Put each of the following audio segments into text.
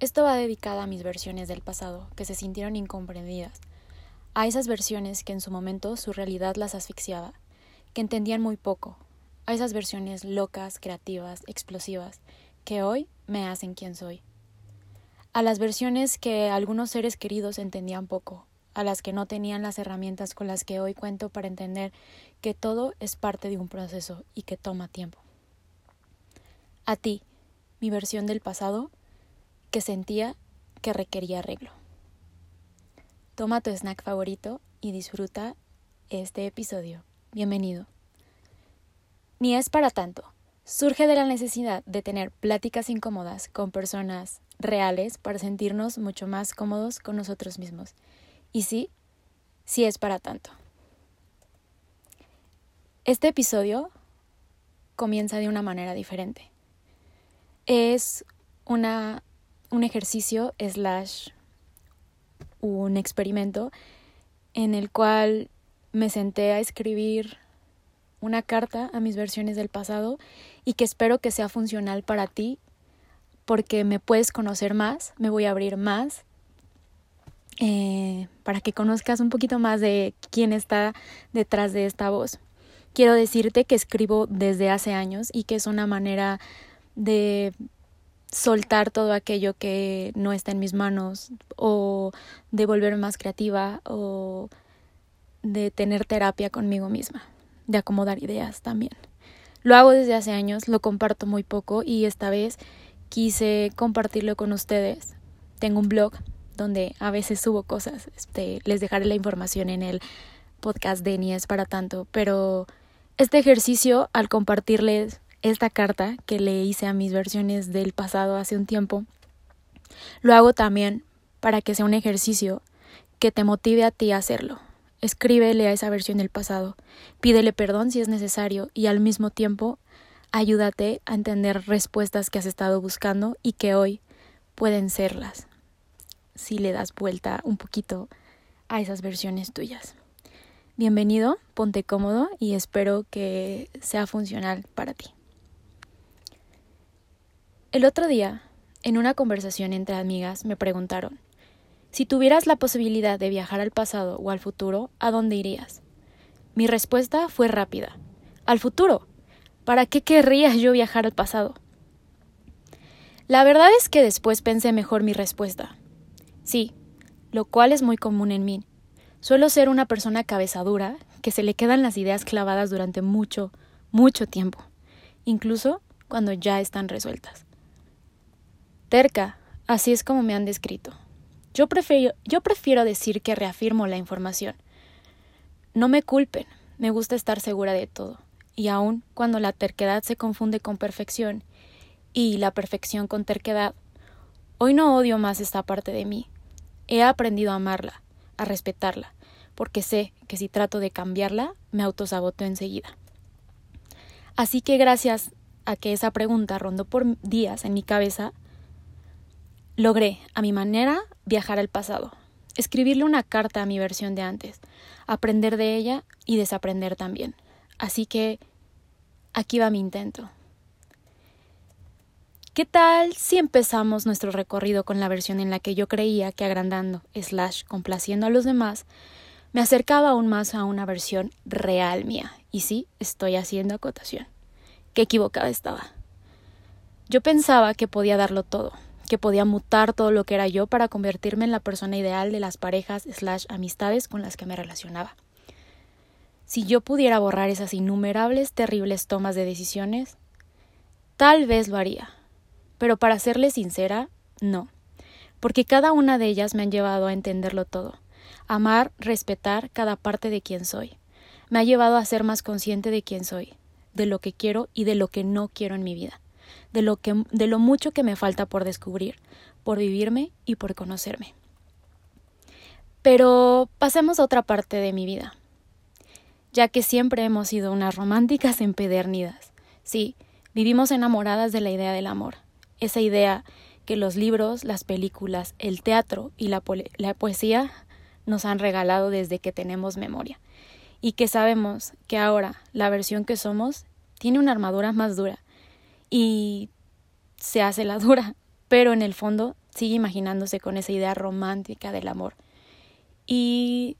Esto va dedicado a mis versiones del pasado que se sintieron incomprendidas, a esas versiones que en su momento su realidad las asfixiaba, que entendían muy poco, a esas versiones locas, creativas, explosivas, que hoy me hacen quien soy, a las versiones que algunos seres queridos entendían poco, a las que no tenían las herramientas con las que hoy cuento para entender que todo es parte de un proceso y que toma tiempo. A ti, mi versión del pasado, que sentía que requería arreglo. Toma tu snack favorito y disfruta este episodio. Bienvenido. Ni es para tanto. Surge de la necesidad de tener pláticas incómodas con personas reales para sentirnos mucho más cómodos con nosotros mismos. Y sí, sí es para tanto. Este episodio comienza de una manera diferente. Es una un ejercicio slash un experimento en el cual me senté a escribir una carta a mis versiones del pasado y que espero que sea funcional para ti porque me puedes conocer más, me voy a abrir más eh, para que conozcas un poquito más de quién está detrás de esta voz. Quiero decirte que escribo desde hace años y que es una manera de soltar todo aquello que no está en mis manos o de volverme más creativa o de tener terapia conmigo misma, de acomodar ideas también. Lo hago desde hace años, lo comparto muy poco y esta vez quise compartirlo con ustedes. Tengo un blog donde a veces subo cosas, este, les dejaré la información en el podcast de Ni es para tanto, pero este ejercicio al compartirles esta carta que le hice a mis versiones del pasado hace un tiempo, lo hago también para que sea un ejercicio que te motive a ti a hacerlo. Escríbele a esa versión del pasado, pídele perdón si es necesario y al mismo tiempo ayúdate a entender respuestas que has estado buscando y que hoy pueden serlas si le das vuelta un poquito a esas versiones tuyas. Bienvenido, ponte cómodo y espero que sea funcional para ti. El otro día, en una conversación entre amigas, me preguntaron, si tuvieras la posibilidad de viajar al pasado o al futuro, ¿a dónde irías? Mi respuesta fue rápida. Al futuro. ¿Para qué querría yo viajar al pasado? La verdad es que después pensé mejor mi respuesta. Sí, lo cual es muy común en mí. Suelo ser una persona cabezadura que se le quedan las ideas clavadas durante mucho, mucho tiempo, incluso cuando ya están resueltas. Terca, así es como me han descrito. Yo prefiero, yo prefiero decir que reafirmo la información. No me culpen, me gusta estar segura de todo, y aun cuando la terquedad se confunde con perfección y la perfección con terquedad, hoy no odio más esta parte de mí. He aprendido a amarla, a respetarla, porque sé que si trato de cambiarla, me autosaboto enseguida. Así que gracias a que esa pregunta rondó por días en mi cabeza, Logré, a mi manera, viajar al pasado, escribirle una carta a mi versión de antes, aprender de ella y desaprender también. Así que aquí va mi intento. ¿Qué tal si empezamos nuestro recorrido con la versión en la que yo creía que agrandando, slash, complaciendo a los demás, me acercaba aún más a una versión real mía? Y sí, estoy haciendo acotación. Qué equivocada estaba. Yo pensaba que podía darlo todo, que podía mutar todo lo que era yo para convertirme en la persona ideal de las parejas slash amistades con las que me relacionaba. Si yo pudiera borrar esas innumerables terribles tomas de decisiones, tal vez lo haría. Pero para serle sincera, no. Porque cada una de ellas me han llevado a entenderlo todo, amar, respetar cada parte de quien soy. Me ha llevado a ser más consciente de quién soy, de lo que quiero y de lo que no quiero en mi vida de lo, que, de lo mucho que me falta por descubrir, por vivirme y por conocerme. Pero pasemos a otra parte de mi vida, ya que siempre hemos sido unas románticas empedernidas. Sí, vivimos enamoradas de la idea del amor, esa idea que los libros, las películas, el teatro y la, la poesía nos han regalado desde que tenemos memoria, y que sabemos que ahora la versión que somos tiene una armadura más dura y se hace la dura, pero en el fondo sigue imaginándose con esa idea romántica del amor. Y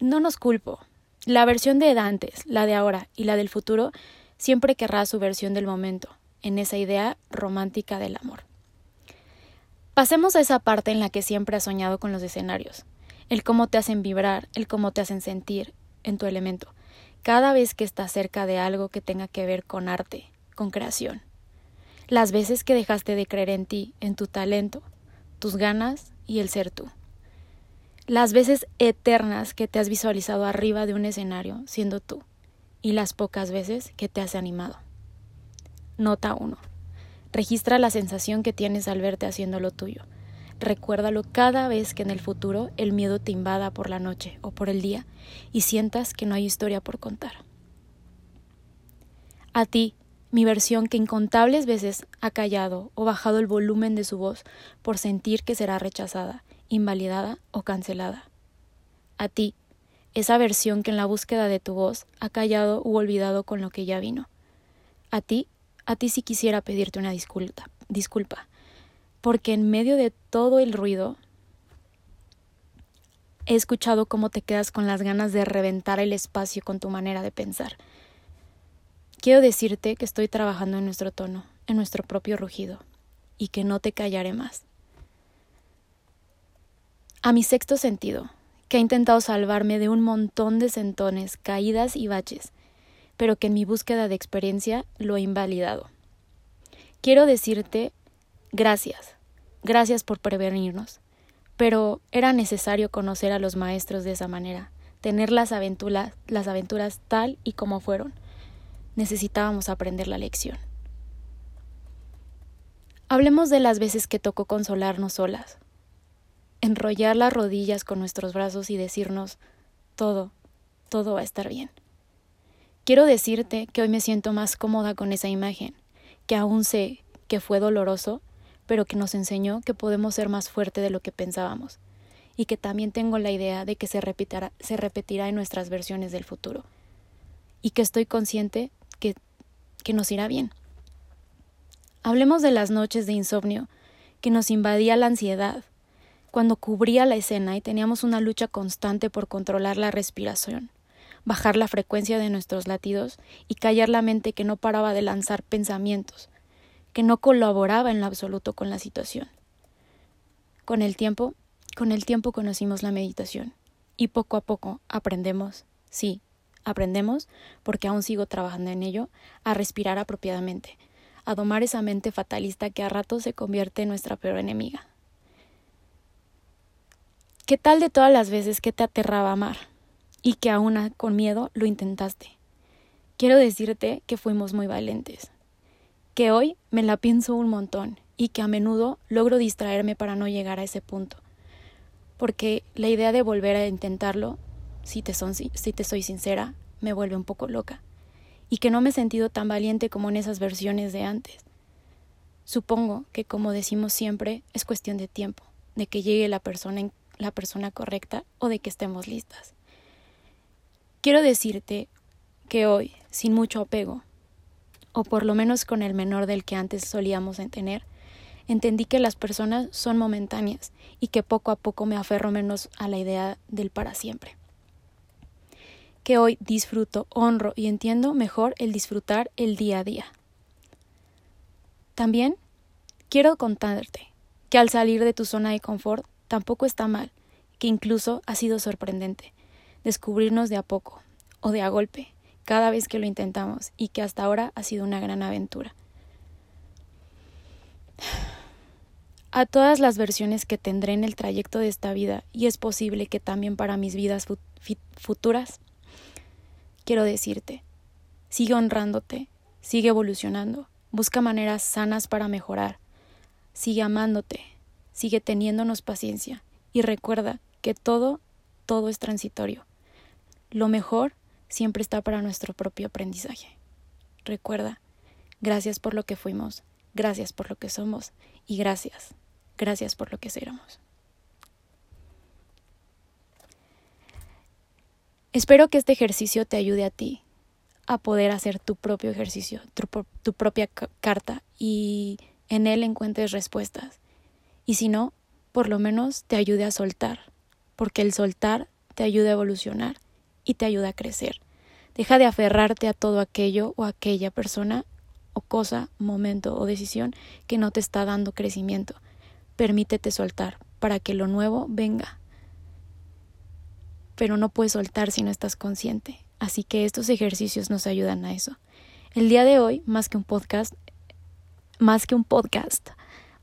no nos culpo. La versión de antes, la de ahora y la del futuro siempre querrá su versión del momento, en esa idea romántica del amor. Pasemos a esa parte en la que siempre has soñado con los escenarios, el cómo te hacen vibrar, el cómo te hacen sentir en tu elemento, cada vez que estás cerca de algo que tenga que ver con arte, con creación. Las veces que dejaste de creer en ti, en tu talento, tus ganas y el ser tú. Las veces eternas que te has visualizado arriba de un escenario siendo tú y las pocas veces que te has animado. Nota 1. Registra la sensación que tienes al verte haciendo lo tuyo. Recuérdalo cada vez que en el futuro el miedo te invada por la noche o por el día y sientas que no hay historia por contar. A ti, mi versión que incontables veces ha callado o bajado el volumen de su voz por sentir que será rechazada, invalidada o cancelada. A ti, esa versión que en la búsqueda de tu voz ha callado u olvidado con lo que ya vino. A ti, a ti sí quisiera pedirte una disculpa, disculpa, porque en medio de todo el ruido he escuchado cómo te quedas con las ganas de reventar el espacio con tu manera de pensar. Quiero decirte que estoy trabajando en nuestro tono, en nuestro propio rugido, y que no te callaré más. A mi sexto sentido, que ha intentado salvarme de un montón de sentones, caídas y baches, pero que en mi búsqueda de experiencia lo he invalidado. Quiero decirte gracias, gracias por prevenirnos, pero era necesario conocer a los maestros de esa manera, tener las aventuras, las aventuras tal y como fueron. Necesitábamos aprender la lección. Hablemos de las veces que tocó consolarnos solas, enrollar las rodillas con nuestros brazos y decirnos todo, todo va a estar bien. Quiero decirte que hoy me siento más cómoda con esa imagen, que aún sé que fue doloroso, pero que nos enseñó que podemos ser más fuertes de lo que pensábamos, y que también tengo la idea de que se se repetirá en nuestras versiones del futuro, y que estoy consciente que, nos irá bien. Hablemos de las noches de insomnio que nos invadía la ansiedad, cuando cubría la escena y teníamos una lucha constante por controlar la respiración bajar la frecuencia de nuestros latidos y callar la mente que no paraba de lanzar pensamientos, que no colaboraba en lo absoluto con la situación. Con el tiempo, con el tiempo conocimos la meditación y poco a poco aprendemos, sí, aprendemos, porque aún sigo trabajando en ello, a respirar apropiadamente, a domar esa mente fatalista que a ratos se convierte en nuestra peor enemiga. ¿Qué tal de todas las veces que te aterraba amar? y que aún con miedo lo intentaste. Quiero decirte que fuimos muy valientes, que hoy me la pienso un montón y que a menudo logro distraerme para no llegar a ese punto, porque la idea de volver a intentarlo, si te, soy sincera, me vuelve un poco loca, y que no me he sentido tan valiente como en esas versiones de antes. Supongo que, como decimos siempre, es cuestión de tiempo, de que llegue la persona, la persona correcta o de que estemos listas. Quiero decirte que hoy, sin mucho apego, o por lo menos con el menor del que antes solíamos tener, entendí que las personas son momentáneas y que poco a poco me aferro menos a la idea del para siempre. Que hoy disfruto, honro y entiendo mejor el disfrutar el día a día. También quiero contarte que al salir de tu zona de confort tampoco está mal, que incluso ha sido sorprendente descubrirnos de a poco o de a golpe cada vez que lo intentamos y que hasta ahora ha sido una gran aventura. A todas las versiones que tendré en el trayecto de esta vida, y es posible que también para mis vidas futuras, quiero decirte, sigue honrándote, sigue evolucionando, busca maneras sanas para mejorar, sigue amándote, sigue teniéndonos paciencia y recuerda que todo, todo es transitorio lo mejor siempre está para nuestro propio aprendizaje. Recuerda, gracias por lo que fuimos, gracias por lo que somos y gracias, gracias por lo que seremos. Espero que este ejercicio te ayude a ti a poder hacer tu propio ejercicio, tu, propia carta y en él encuentres respuestas Y si no, por lo menos te ayude a soltar, porque el soltar te ayuda a evolucionar y te ayuda a crecer. Deja de aferrarte a todo aquello o aquella persona o cosa, momento o decisión que no te está dando crecimiento. Permítete soltar para que lo nuevo venga. Pero no puedes soltar si no estás consciente. Así que estos ejercicios nos ayudan a eso. El día de hoy, más que un podcast, más que un podcast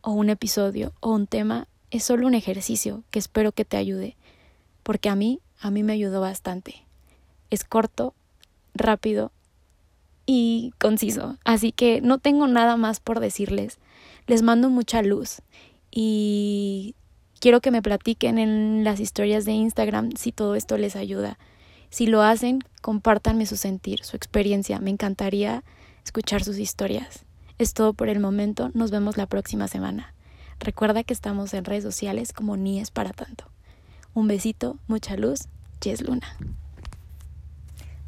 o un episodio o un tema, es solo un ejercicio que espero que te ayude, porque a mí, a mí me ayudó bastante. Es corto, rápido y conciso, así que no tengo nada más por decirles. Les mando mucha luz y quiero que me platiquen en las historias de Instagram si todo esto les ayuda. Si lo hacen, compártanme su sentir, su experiencia. Me encantaría escuchar sus historias. Es todo por el momento. Nos vemos la próxima semana. Recuerda que estamos en redes sociales como Ni es para tanto. Un besito, mucha luz. Jess Luna.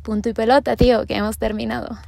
Punto y pelota, tío, que hemos terminado.